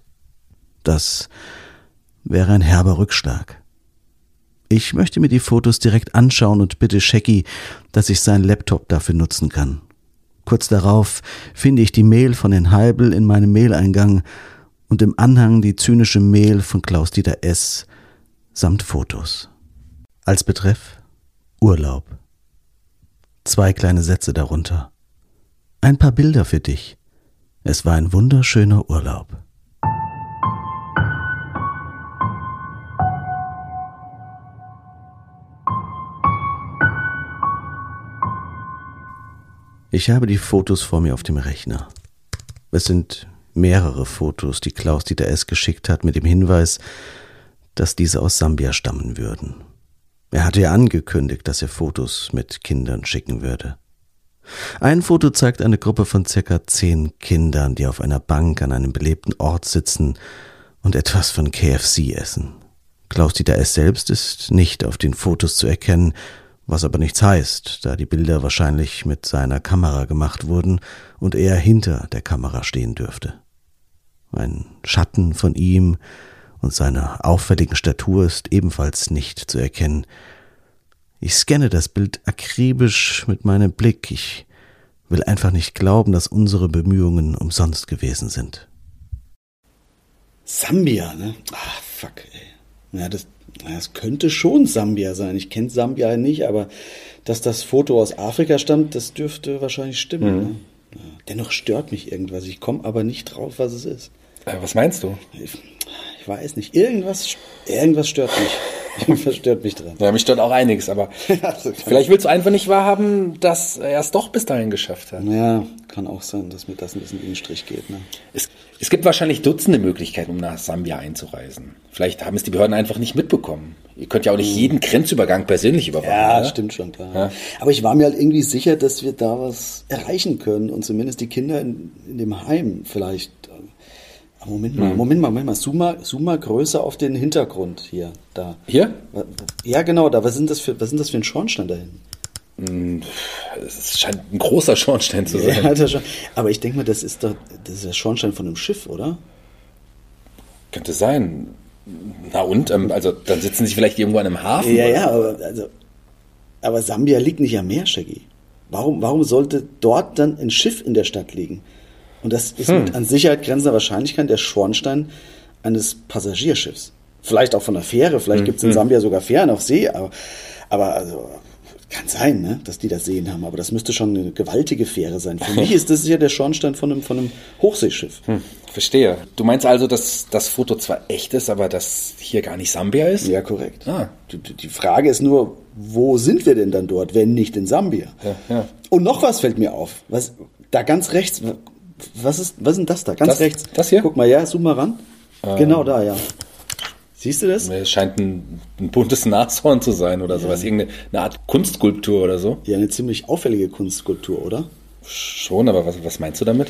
Das wäre ein herber Rückschlag. Ich möchte mir die Fotos direkt anschauen und bitte Shaggy, dass ich seinen Laptop dafür nutzen kann. Kurz darauf finde ich die Mail von den Heibel in meinem Maileingang und im Anhang die zynische Mail von Klaus-Dieter S. samt Fotos. Als Betreff Urlaub. Zwei kleine Sätze darunter. Ein paar Bilder für dich. Es war ein wunderschöner Urlaub. Ich habe die Fotos vor mir auf dem Rechner. Es sind mehrere Fotos, die Klaus Dieter S. geschickt hat, mit dem Hinweis, dass diese aus Sambia stammen würden. Er hatte ja angekündigt, dass er Fotos mit Kindern schicken würde. Ein Foto zeigt eine Gruppe von circa zehn Kindern, die auf einer Bank an einem belebten Ort sitzen und etwas von KFC essen. Klaus Dieter S. selbst ist nicht auf den Fotos zu erkennen, was aber nichts heißt, da die Bilder wahrscheinlich mit seiner Kamera gemacht wurden und er hinter der Kamera stehen dürfte. Ein Schatten von ihm und seiner auffälligen Statur ist ebenfalls nicht zu erkennen. Ich scanne das Bild akribisch mit meinem Blick. Ich will einfach nicht glauben, dass unsere Bemühungen umsonst gewesen sind. Sambia, ne? Ah, fuck, ey. Ja, das, es könnte schon Sambia sein. Ich kenne Sambia nicht, aber dass das Foto aus Afrika stammt, das dürfte wahrscheinlich stimmen. Mhm. Ne? Ja. Dennoch stört mich irgendwas. Ich komme aber nicht drauf, was es ist. Äh, was meinst du? Ich, weiß nicht. Irgendwas, irgendwas stört mich. Irgendwas stört mich dran. Ja, mich stört auch einiges, aber vielleicht willst du einfach nicht wahrhaben, dass er es doch bis dahin geschafft hat. Ja, kann auch sein, dass mir das ein bisschen in den Strich geht. Ne? Es, es gibt wahrscheinlich Dutzende Möglichkeiten, um nach Sambia einzureisen. Vielleicht haben es die Behörden einfach nicht mitbekommen. Ihr könnt ja auch nicht hm. jeden Grenzübergang persönlich überwachen. Ja, oder? stimmt schon, klar. Ja. Aber ich war mir halt irgendwie sicher, dass wir da was erreichen können und zumindest die Kinder in, in dem Heim vielleicht Moment mal, hm. Moment mal, Moment mal. Zoom mal, zoom mal größer auf den Hintergrund hier, da. Hier? Ja, genau, da. Was sind das für, was sind das für ein Schornstein da hinten? Hm, es scheint ein großer Schornstein zu sein. Ja. Aber ich denke mal, das ist doch, das ist der Schornstein von einem Schiff, oder? Könnte sein. Na und? Ähm, also, dann sitzen sie vielleicht irgendwo an einem Hafen. Ja, oder? ja, aber, also, aber Sambia liegt nicht am Meer, Shaggy. Warum, warum sollte dort dann ein Schiff in der Stadt liegen? Und das ist hm. mit an Sicherheit grenzender Wahrscheinlichkeit der Schornstein eines Passagierschiffs. Vielleicht auch von einer Fähre, vielleicht hm. gibt es in hm. Sambia sogar Fähren auf See, aber, aber also, kann sein, ne, dass die das sehen haben, aber das müsste schon eine gewaltige Fähre sein. Für mich ist das ja der Schornstein von einem, von einem Hochseeschiff. Hm, verstehe. Du meinst also, dass das Foto zwar echt ist, aber dass hier gar nicht Sambia ist? Ja, korrekt. Ah. Die, die Frage ist nur, wo sind wir denn dann dort, wenn nicht in Sambia? Ja, ja. Und noch was fällt mir auf. Was, da ganz rechts, was ist, was ist denn das da? Ganz das, rechts. Das hier? Guck mal, ja, zoom mal ran. Ähm, genau da, ja. Siehst du das? Es scheint ein, ein buntes Nashorn zu sein oder ja. sowas. Irgendeine Art Kunstskulptur oder so. Ja, eine ziemlich auffällige Kunstskulptur, oder? Schon, aber was, was meinst du damit?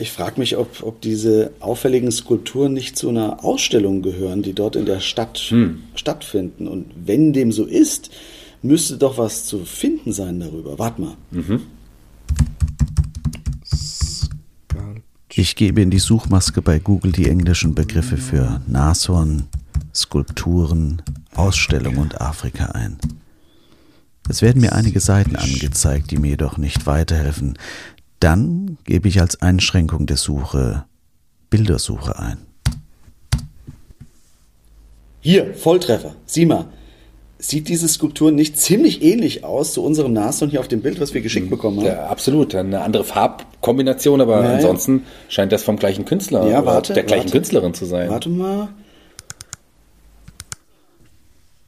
Ich frage mich, ob, ob diese auffälligen Skulpturen nicht zu einer Ausstellung gehören, die dort in der Stadt hm. stattfinden. Und wenn dem so ist, müsste doch was zu finden sein darüber. Warte mal. Mhm. Ich gebe in die Suchmaske bei Google die englischen Begriffe für Nashorn, Skulpturen, Ausstellung und Afrika ein. Es werden mir einige Seiten angezeigt, die mir jedoch nicht weiterhelfen. Dann gebe ich als Einschränkung der Suche Bildersuche ein. Hier, Volltreffer. Sieh mal sieht diese Skulptur nicht ziemlich ähnlich aus zu unserem Nashorn hier auf dem Bild, was wir geschickt mhm. bekommen haben? Ja, absolut. Eine andere Farbkombination, aber naja. ansonsten scheint das vom gleichen Künstler ja, warte, der gleichen warte. Künstlerin zu sein. Warte mal.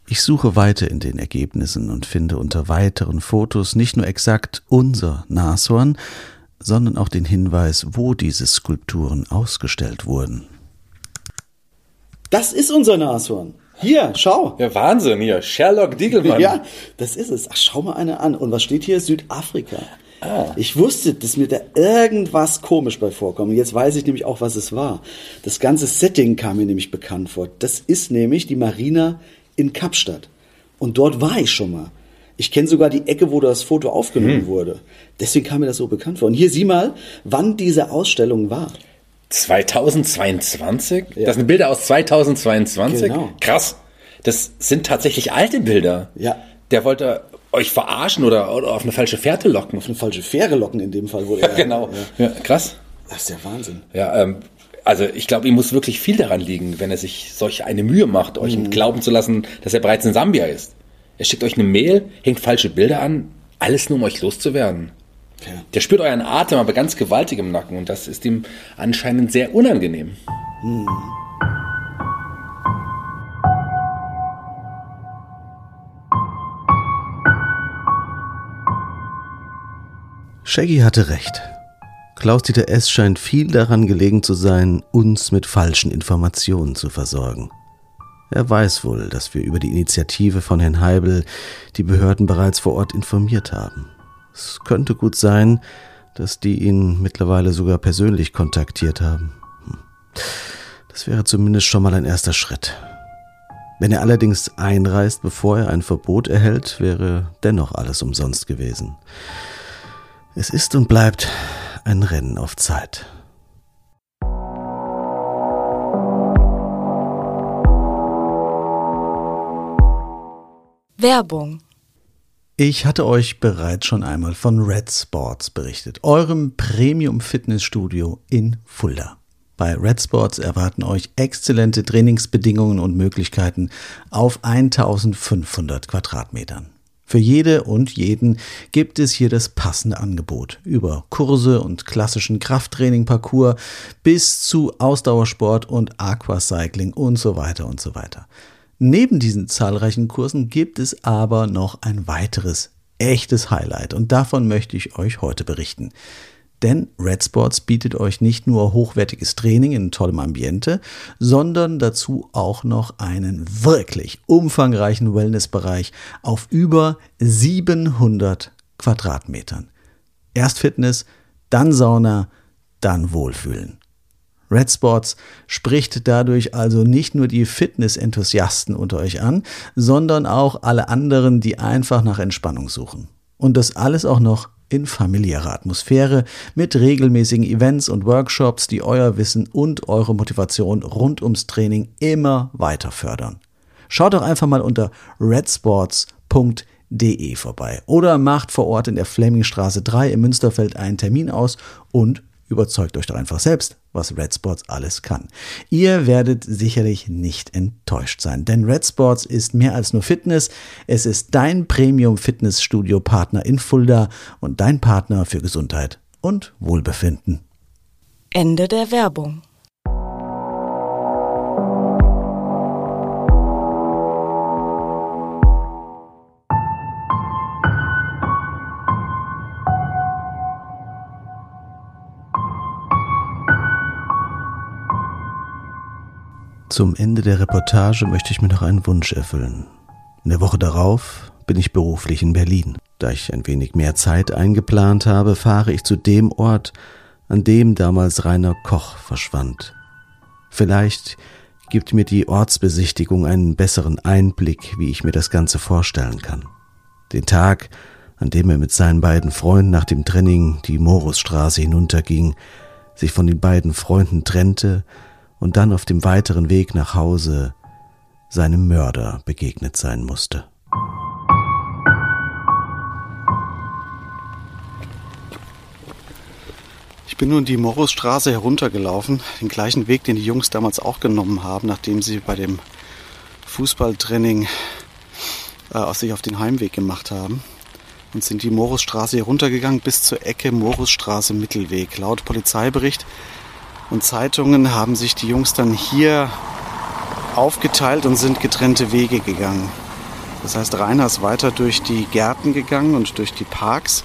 Ich suche weiter in den Ergebnissen und finde unter weiteren Fotos nicht nur exakt unser Nashorn, sondern auch den Hinweis, wo diese Skulpturen ausgestellt wurden. Das ist unser Nashorn. Hier, schau. Ja, Wahnsinn hier. Sherlock Diegelmann. Ja, das ist es. Ach, schau mal eine an. Und was steht hier? Südafrika. Ich wusste, dass mir da irgendwas komisch bei vorkommt. Jetzt weiß ich nämlich auch, was es war. Das ganze Setting kam mir nämlich bekannt vor. Das ist nämlich die Marina in Kapstadt. Und dort war ich schon mal. Ich kenne sogar die Ecke, wo das Foto aufgenommen wurde. Deswegen kam mir das so bekannt vor. Und hier sieh mal, wann diese Ausstellung war. 2022? Das sind Bilder aus 2022? Genau. Krass. Das sind tatsächlich alte Bilder. Ja. Der wollte euch verarschen oder, oder auf eine falsche Fährte locken. Eine falsche Fähre locken in dem Fall. Wurde er, genau. Ja, krass. Das ist der Wahnsinn. Ja, ähm, also ich glaube, ihm muss wirklich viel daran liegen, wenn er sich solch eine Mühe macht, euch Mhm. glauben zu lassen, dass er bereits in Sambia ist. Er schickt euch eine Mail, hängt falsche Bilder an, alles nur um euch loszuwerden. Ja. Der spürt euren Atem aber ganz gewaltig im Nacken und das ist ihm anscheinend sehr unangenehm. Shaggy hatte recht. Klaus-Dieter S. scheint viel daran gelegen zu sein, uns mit falschen Informationen zu versorgen. Er weiß wohl, dass wir über die Initiative von Herrn Heibel die Behörden bereits vor Ort informiert haben. Es könnte gut sein, dass die ihn mittlerweile sogar persönlich kontaktiert haben. Hm. Das wäre zumindest schon mal ein erster Schritt. Wenn er allerdings einreist, bevor er ein Verbot erhält, wäre dennoch alles umsonst gewesen. Es ist und bleibt ein Rennen auf Zeit. Werbung. Ich hatte euch bereits schon einmal von Red Sports berichtet, eurem Premium-Fitnessstudio in Fulda. Bei Red Sports erwarten euch exzellente Trainingsbedingungen und Möglichkeiten auf 1500 Quadratmetern. Für jede und jeden gibt es hier das passende Angebot. Über Kurse und klassischen Krafttraining-Parcours bis zu Ausdauersport und Aquacycling und so weiter und so weiter. Neben diesen zahlreichen Kursen gibt es aber noch ein weiteres echtes Highlight und davon möchte ich euch heute berichten. Denn Red Sports bietet euch nicht nur hochwertiges Training in tollem Ambiente, sondern dazu auch noch einen wirklich umfangreichen Wellnessbereich auf über 700 Quadratmetern. Erst Fitness, dann Sauna, dann Wohlfühlen. Red Sports spricht dadurch also nicht nur die Fitness-Enthusiasten unter euch an, sondern auch alle anderen, die einfach nach Entspannung suchen. Und das alles auch noch in familiärer Atmosphäre mit regelmäßigen Events und Workshops, die euer Wissen und eure Motivation rund ums Training immer weiter fördern. Schaut doch einfach mal unter redsports.de vorbei oder macht vor Ort in der Flemingstraße 3 im Münsterfeld einen Termin aus und überzeugt euch doch einfach selbst, was Red Sports alles kann. Ihr werdet sicherlich nicht enttäuscht sein, denn Red Sports ist mehr als nur Fitness. Es ist dein Premium-Fitnessstudio-Partner in Fulda und dein Partner für Gesundheit und Wohlbefinden. Ende der Werbung. Zum Ende der Reportage möchte ich mir noch einen Wunsch erfüllen. In der Woche darauf bin ich beruflich in Berlin. Da ich ein wenig mehr Zeit eingeplant habe, fahre ich zu dem Ort, an dem damals Rainer Koch verschwand. Vielleicht gibt mir die Ortsbesichtigung einen besseren Einblick, wie ich mir das Ganze vorstellen kann. Den Tag, an dem er mit seinen beiden Freunden nach dem Training die Morusstraße hinunterging, sich von den beiden Freunden trennte und dann auf dem weiteren Weg nach Hause seinem Mörder begegnet sein musste. Ich bin nun die Morusstraße heruntergelaufen, den gleichen Weg, den die Jungs damals auch genommen haben, nachdem sie bei dem Fußballtraining äh, sich auf den Heimweg gemacht haben. Und sind die Morusstraße heruntergegangen bis zur Ecke Morusstraße Mittelweg. Laut Polizeibericht und Zeitungen haben sich die Jungs dann hier aufgeteilt und sind getrennte Wege gegangen. Das heißt, Rainer ist weiter durch die Gärten gegangen und durch die Parks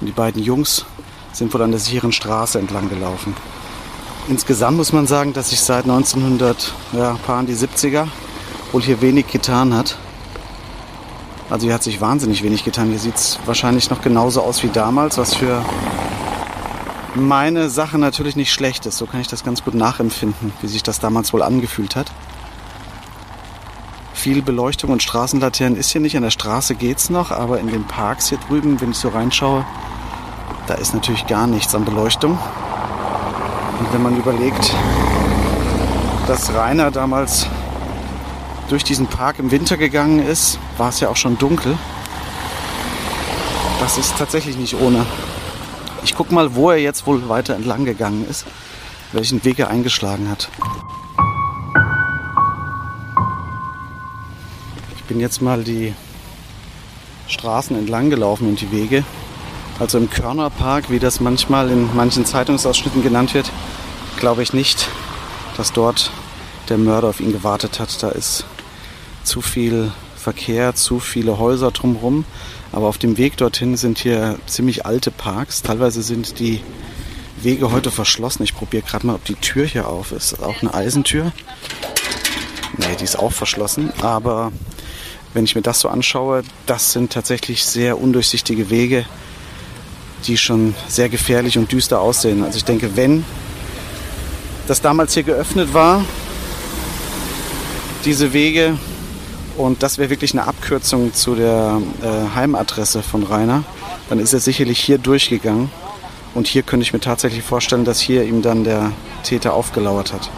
und die beiden Jungs sind wohl an der sicheren Straße entlang gelaufen. Insgesamt muss man sagen, dass sich seit 1900, ja, paar die 70er, wohl hier wenig getan hat. Also hier hat sich wahnsinnig wenig getan. Hier sieht es wahrscheinlich noch genauso aus wie damals, was für meine Sache natürlich nicht schlecht ist. So kann ich das ganz gut nachempfinden, wie sich das damals wohl angefühlt hat. Viel Beleuchtung und Straßenlaternen ist hier nicht. An der Straße geht es noch, aber in den Parks hier drüben, wenn ich so reinschaue, da ist natürlich gar nichts an Beleuchtung. Und wenn man überlegt, dass Rainer damals durch diesen Park im Winter gegangen ist, war es ja auch schon dunkel. Das ist tatsächlich nicht ohne. Ich gucke mal, wo er jetzt wohl weiter entlang gegangen ist, welchen Weg er eingeschlagen hat. Ich bin jetzt mal die Straßen entlang gelaufen und die Wege. Also im Körnerpark, wie das manchmal in manchen Zeitungsausschnitten genannt wird, glaube ich nicht, dass dort der Mörder auf ihn gewartet hat. Da ist zu viel Verkehr, zu viele Häuser drumherum. Aber auf dem Weg dorthin sind hier ziemlich alte Parks. Teilweise sind die Wege heute verschlossen. Ich probiere gerade mal, ob die Tür hier auf ist. Auch eine Eisentür. Nee, die ist auch verschlossen. Aber wenn ich mir das so anschaue, das sind tatsächlich sehr undurchsichtige Wege, die schon sehr gefährlich und düster aussehen. Also ich denke, wenn das damals hier geöffnet war, diese Wege, und das wäre wirklich eine Abkürzung zu der äh, Heimadresse von Rainer. Dann ist er sicherlich hier durchgegangen. Und hier könnte ich mir tatsächlich vorstellen, dass hier ihm dann der Täter aufgelauert hat.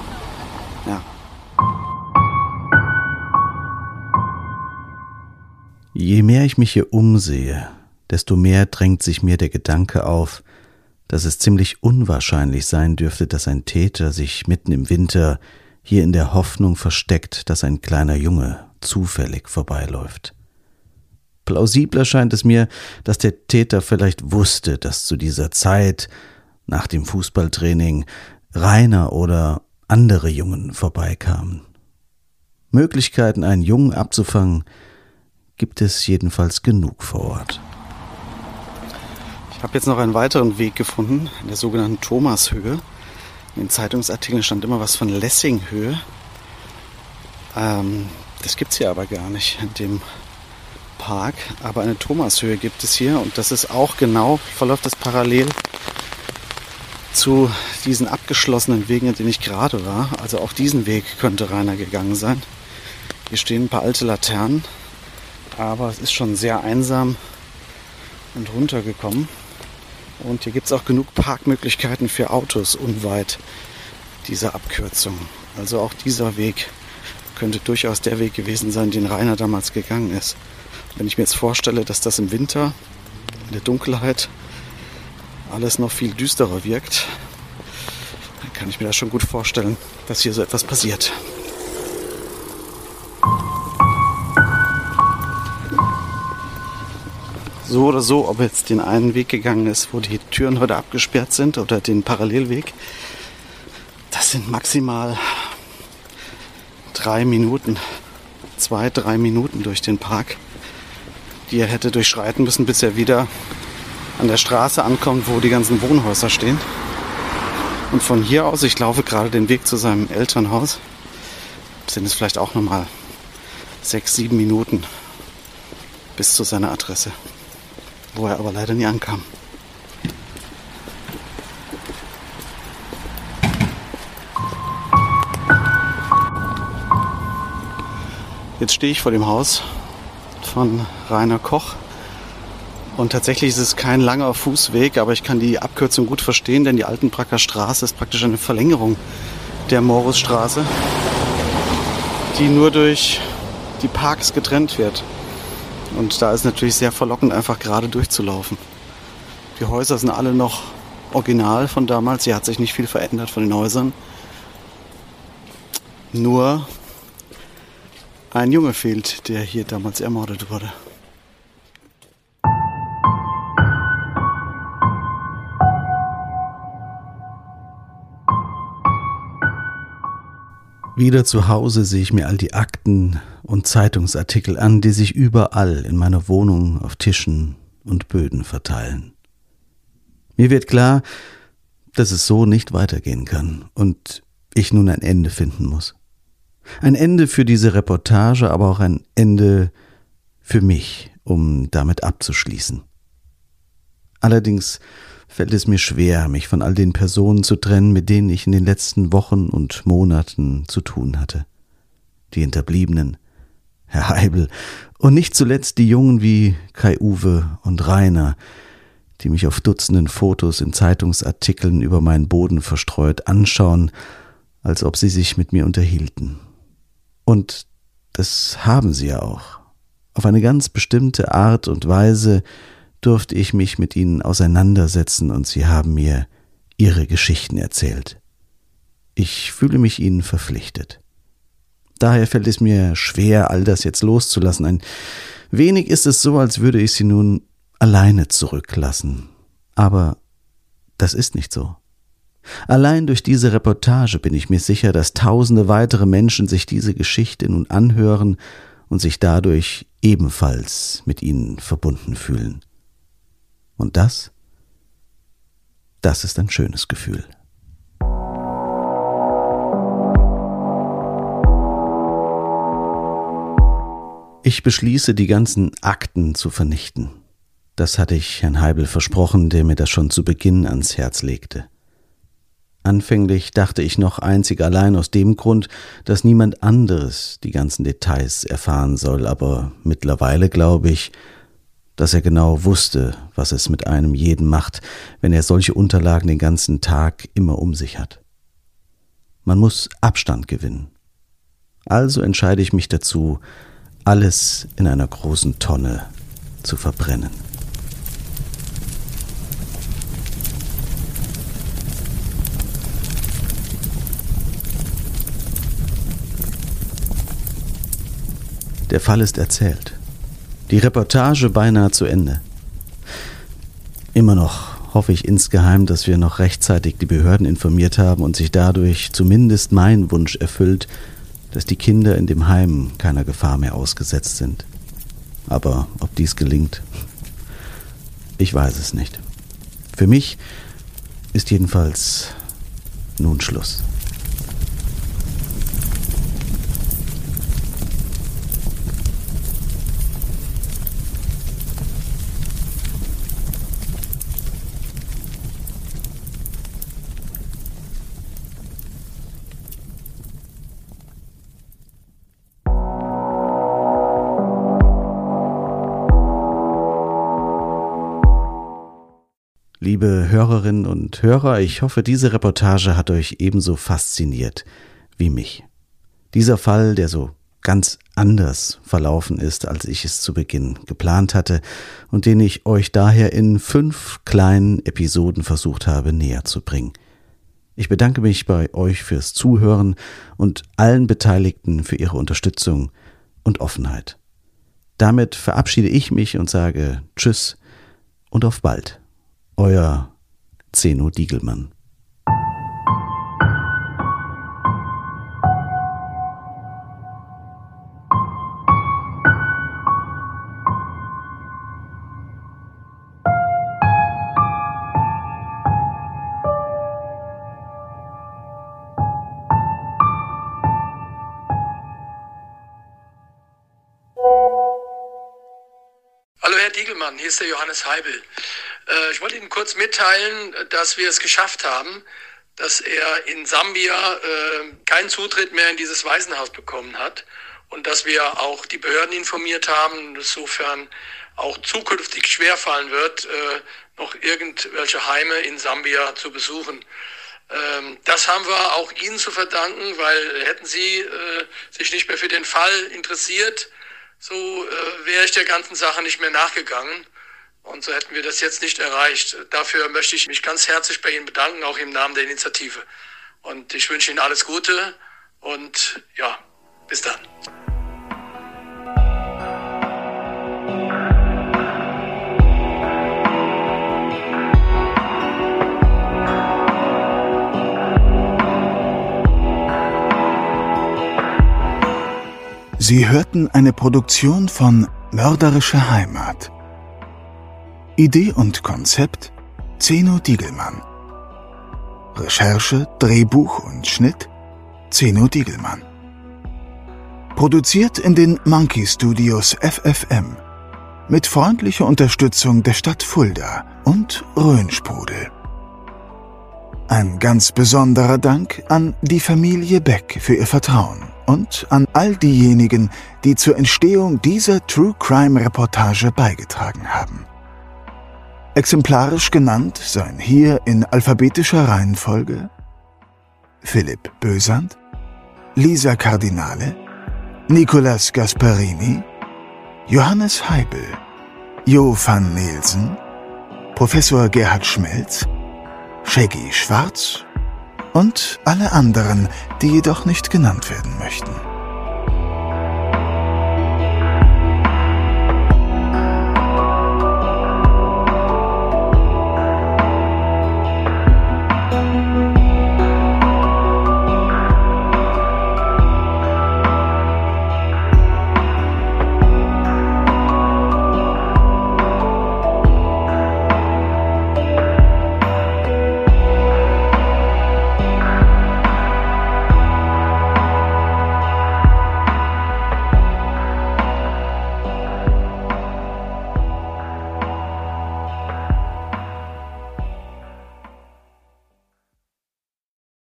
Ja. Je mehr ich mich hier umsehe, desto mehr drängt sich mir der Gedanke auf, dass es ziemlich unwahrscheinlich sein dürfte, dass ein Täter sich mitten im Winter hier in der Hoffnung versteckt, dass ein kleiner Junge zufällig vorbeiläuft. Plausibler scheint es mir, dass der Täter vielleicht wusste, dass zu dieser Zeit, nach dem Fußballtraining, Rainer oder andere Jungen vorbeikamen. Möglichkeiten, einen Jungen abzufangen, gibt es jedenfalls genug vor Ort. Ich habe jetzt noch einen weiteren Weg gefunden, in der sogenannten Thomashöhe. In den Zeitungsartikeln stand immer was von Lessinghöhe. Ähm, das gibt es hier aber gar nicht in dem Park. Aber eine Thomashöhe gibt es hier und das ist auch genau, verläuft das parallel zu diesen abgeschlossenen Wegen, in denen ich gerade war. Also auch diesen Weg könnte Rainer gegangen sein. Hier stehen ein paar alte Laternen, aber es ist schon sehr einsam und runtergekommen. Und hier gibt es auch genug Parkmöglichkeiten für Autos unweit dieser Abkürzung. Also auch dieser Weg könnte durchaus der Weg gewesen sein, den Rainer damals gegangen ist. Wenn ich mir jetzt vorstelle, dass das im Winter in der Dunkelheit alles noch viel düsterer wirkt, dann kann ich mir das schon gut vorstellen, dass hier so etwas passiert. So oder so, ob jetzt den einen Weg gegangen ist, wo die Türen heute abgesperrt sind oder den Parallelweg, das sind maximal drei Minuten, zwei, drei Minuten durch den Park, die er hätte durchschreiten müssen, bis er wieder an der Straße ankommt, wo die ganzen Wohnhäuser stehen. Und von hier aus, ich laufe gerade den Weg zu seinem Elternhaus, sind es vielleicht auch nochmal sechs, sieben Minuten bis zu seiner Adresse, wo er aber leider nie ankam. Jetzt stehe ich vor dem Haus von Rainer Koch. Und tatsächlich ist es kein langer Fußweg, aber ich kann die Abkürzung gut verstehen, denn die Altenbracker Straße ist praktisch eine Verlängerung der Morusstraße, die nur durch die Parks getrennt wird. Und da ist natürlich sehr verlockend, einfach gerade durchzulaufen. Die Häuser sind alle noch original von damals. Hier hat sich nicht viel verändert von den Häusern. Nur ein Junge fehlt, der hier damals ermordet wurde. Wieder zu Hause sehe ich mir all die Akten und Zeitungsartikel an, die sich überall in meiner Wohnung auf Tischen und Böden verteilen. Mir wird klar, dass es so nicht weitergehen kann und ich nun ein Ende finden muss. Ein Ende für diese Reportage, aber auch ein Ende für mich, um damit abzuschließen. Allerdings fällt es mir schwer, mich von all den Personen zu trennen, mit denen ich in den letzten Wochen und Monaten zu tun hatte. Die Hinterbliebenen, Herr Heibel und nicht zuletzt die Jungen wie Kai Uwe und Rainer, die mich auf Dutzenden Fotos in Zeitungsartikeln über meinen Boden verstreut anschauen, als ob sie sich mit mir unterhielten. Und das haben sie ja auch. Auf eine ganz bestimmte Art und Weise durfte ich mich mit ihnen auseinandersetzen und sie haben mir ihre Geschichten erzählt. Ich fühle mich ihnen verpflichtet. Daher fällt es mir schwer, all das jetzt loszulassen. Ein wenig ist es so, als würde ich sie nun alleine zurücklassen. Aber das ist nicht so. Allein durch diese Reportage bin ich mir sicher, dass tausende weitere Menschen sich diese Geschichte nun anhören und sich dadurch ebenfalls mit ihnen verbunden fühlen. Und das, das ist ein schönes Gefühl. Ich beschließe, die ganzen Akten zu vernichten. Das hatte ich Herrn Heibel versprochen, der mir das schon zu Beginn ans Herz legte. Anfänglich dachte ich noch einzig allein aus dem Grund, dass niemand anderes die ganzen Details erfahren soll, aber mittlerweile glaube ich, dass er genau wusste, was es mit einem jeden macht, wenn er solche Unterlagen den ganzen Tag immer um sich hat. Man muss Abstand gewinnen. Also entscheide ich mich dazu, alles in einer großen Tonne zu verbrennen. Der Fall ist erzählt. Die Reportage beinahe zu Ende. Immer noch hoffe ich insgeheim, dass wir noch rechtzeitig die Behörden informiert haben und sich dadurch zumindest mein Wunsch erfüllt, dass die Kinder in dem Heim keiner Gefahr mehr ausgesetzt sind. Aber ob dies gelingt, ich weiß es nicht. Für mich ist jedenfalls nun Schluss. Liebe Hörerinnen und Hörer, ich hoffe, diese Reportage hat euch ebenso fasziniert wie mich. Dieser Fall, der so ganz anders verlaufen ist, als ich es zu Beginn geplant hatte und den ich euch daher in fünf kleinen Episoden versucht habe näher zu bringen. Ich bedanke mich bei euch fürs Zuhören und allen Beteiligten für ihre Unterstützung und Offenheit. Damit verabschiede ich mich und sage Tschüss und auf bald. Euer Zeno Diegelmann. Hallo Herr Diegelmann, hier ist der Johannes Heibel. Äh, ich wollte Ihnen kurz mitteilen, dass wir es geschafft haben, dass er in Sambia äh, keinen Zutritt mehr in dieses Waisenhaus bekommen hat und dass wir auch die Behörden informiert haben, insofern auch zukünftig schwerfallen wird, äh, noch irgendwelche Heime in Sambia zu besuchen. Ähm, das haben wir auch Ihnen zu verdanken, weil hätten Sie äh, sich nicht mehr für den Fall interessiert, so äh, wäre ich der ganzen Sache nicht mehr nachgegangen. Und so hätten wir das jetzt nicht erreicht. Dafür möchte ich mich ganz herzlich bei Ihnen bedanken, auch im Namen der Initiative. Und ich wünsche Ihnen alles Gute und ja, bis dann. Sie hörten eine Produktion von Mörderische Heimat. Idee und Konzept Zeno Diegelmann. Recherche, Drehbuch und Schnitt Zeno Diegelmann. Produziert in den Monkey Studios FFM mit freundlicher Unterstützung der Stadt Fulda und Rhönsprudel. Ein ganz besonderer Dank an die Familie Beck für ihr Vertrauen und an all diejenigen, die zur Entstehung dieser True Crime Reportage beigetragen haben. Exemplarisch genannt seien hier in alphabetischer Reihenfolge Philipp Bösand, Lisa Cardinale, Nicolas Gasparini, Johannes Heibel, Jo van Nielsen, Professor Gerhard Schmelz, Shaggy Schwarz und alle anderen, die jedoch nicht genannt werden möchten.